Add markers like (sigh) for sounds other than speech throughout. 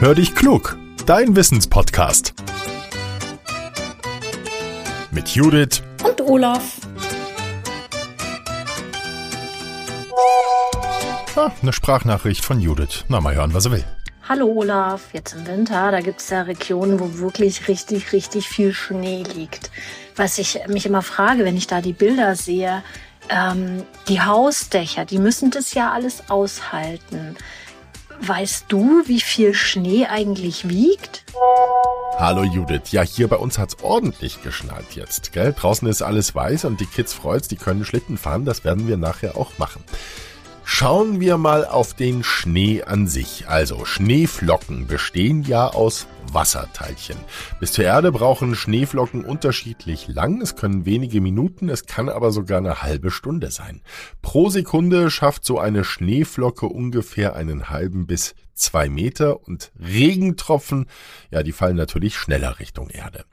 Hör dich klug, dein Wissenspodcast. Mit Judith und Olaf. Ah, eine Sprachnachricht von Judith. Na, mal hören, was er will. Hallo Olaf, jetzt im Winter, da gibt es ja Regionen, wo wirklich richtig, richtig viel Schnee liegt. Was ich mich immer frage, wenn ich da die Bilder sehe, ähm, die Hausdächer, die müssen das ja alles aushalten. Weißt du, wie viel Schnee eigentlich wiegt? Hallo Judith. Ja, hier bei uns hat's ordentlich geschneit jetzt, gell? Draußen ist alles weiß und die Kids freut's, die können Schlitten fahren. Das werden wir nachher auch machen. Schauen wir mal auf den Schnee an sich. Also Schneeflocken bestehen ja aus Wasserteilchen. Bis zur Erde brauchen Schneeflocken unterschiedlich lang. Es können wenige Minuten, es kann aber sogar eine halbe Stunde sein. Pro Sekunde schafft so eine Schneeflocke ungefähr einen halben bis zwei Meter und Regentropfen, ja, die fallen natürlich schneller Richtung Erde.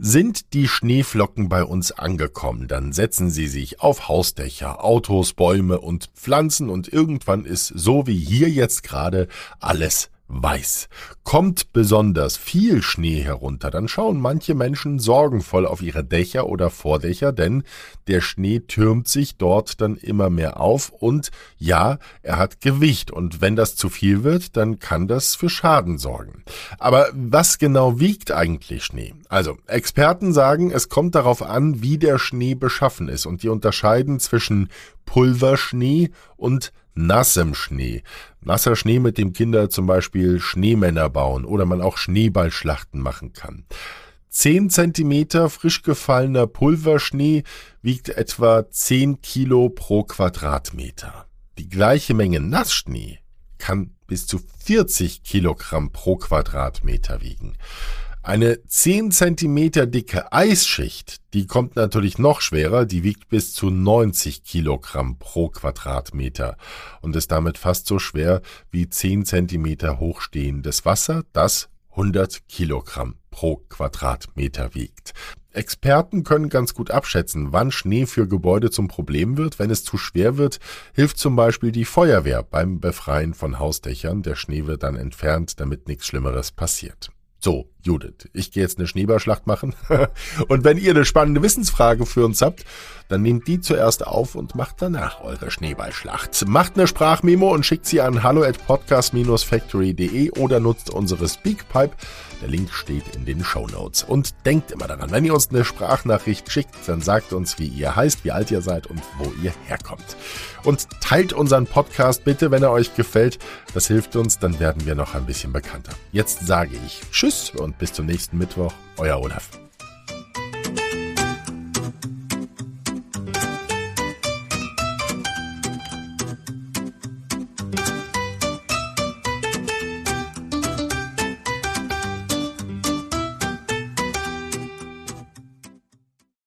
Sind die Schneeflocken bei uns angekommen, dann setzen sie sich auf Hausdächer, Autos, Bäume und Pflanzen und irgendwann ist so wie hier jetzt gerade alles weiß. Kommt besonders viel Schnee herunter, dann schauen manche Menschen sorgenvoll auf ihre Dächer oder Vordächer, denn der Schnee türmt sich dort dann immer mehr auf und ja, er hat Gewicht und wenn das zu viel wird, dann kann das für Schaden sorgen. Aber was genau wiegt eigentlich Schnee? Also, Experten sagen, es kommt darauf an, wie der Schnee beschaffen ist und die unterscheiden zwischen Pulverschnee und nassem Schnee. Nasser Schnee, mit dem Kinder zum Beispiel Schneemänner bauen oder man auch Schneeballschlachten machen kann. Zehn Zentimeter frisch gefallener Pulverschnee wiegt etwa zehn Kilo pro Quadratmeter. Die gleiche Menge Nassschnee kann bis zu 40 Kilogramm pro Quadratmeter wiegen. Eine 10 Zentimeter dicke Eisschicht, die kommt natürlich noch schwerer, die wiegt bis zu 90 Kilogramm pro Quadratmeter und ist damit fast so schwer wie 10 Zentimeter hochstehendes Wasser, das 100 Kilogramm pro Quadratmeter wiegt. Experten können ganz gut abschätzen, wann Schnee für Gebäude zum Problem wird. Wenn es zu schwer wird, hilft zum Beispiel die Feuerwehr beim Befreien von Hausdächern. Der Schnee wird dann entfernt, damit nichts Schlimmeres passiert. So, Judith, ich gehe jetzt eine Schneeballschlacht machen. (laughs) und wenn ihr eine spannende Wissensfrage für uns habt, dann nehmt die zuerst auf und macht danach eure Schneeballschlacht. Macht eine Sprachmemo und schickt sie an hallo at podcast-factory.de oder nutzt unsere Speakpipe. Der Link steht in den Show Notes. Und denkt immer daran, wenn ihr uns eine Sprachnachricht schickt, dann sagt uns, wie ihr heißt, wie alt ihr seid und wo ihr herkommt. Und teilt unseren Podcast bitte, wenn er euch gefällt. Das hilft uns, dann werden wir noch ein bisschen bekannter. Jetzt sage ich Tschüss und bis zum nächsten Mittwoch. Euer Olaf.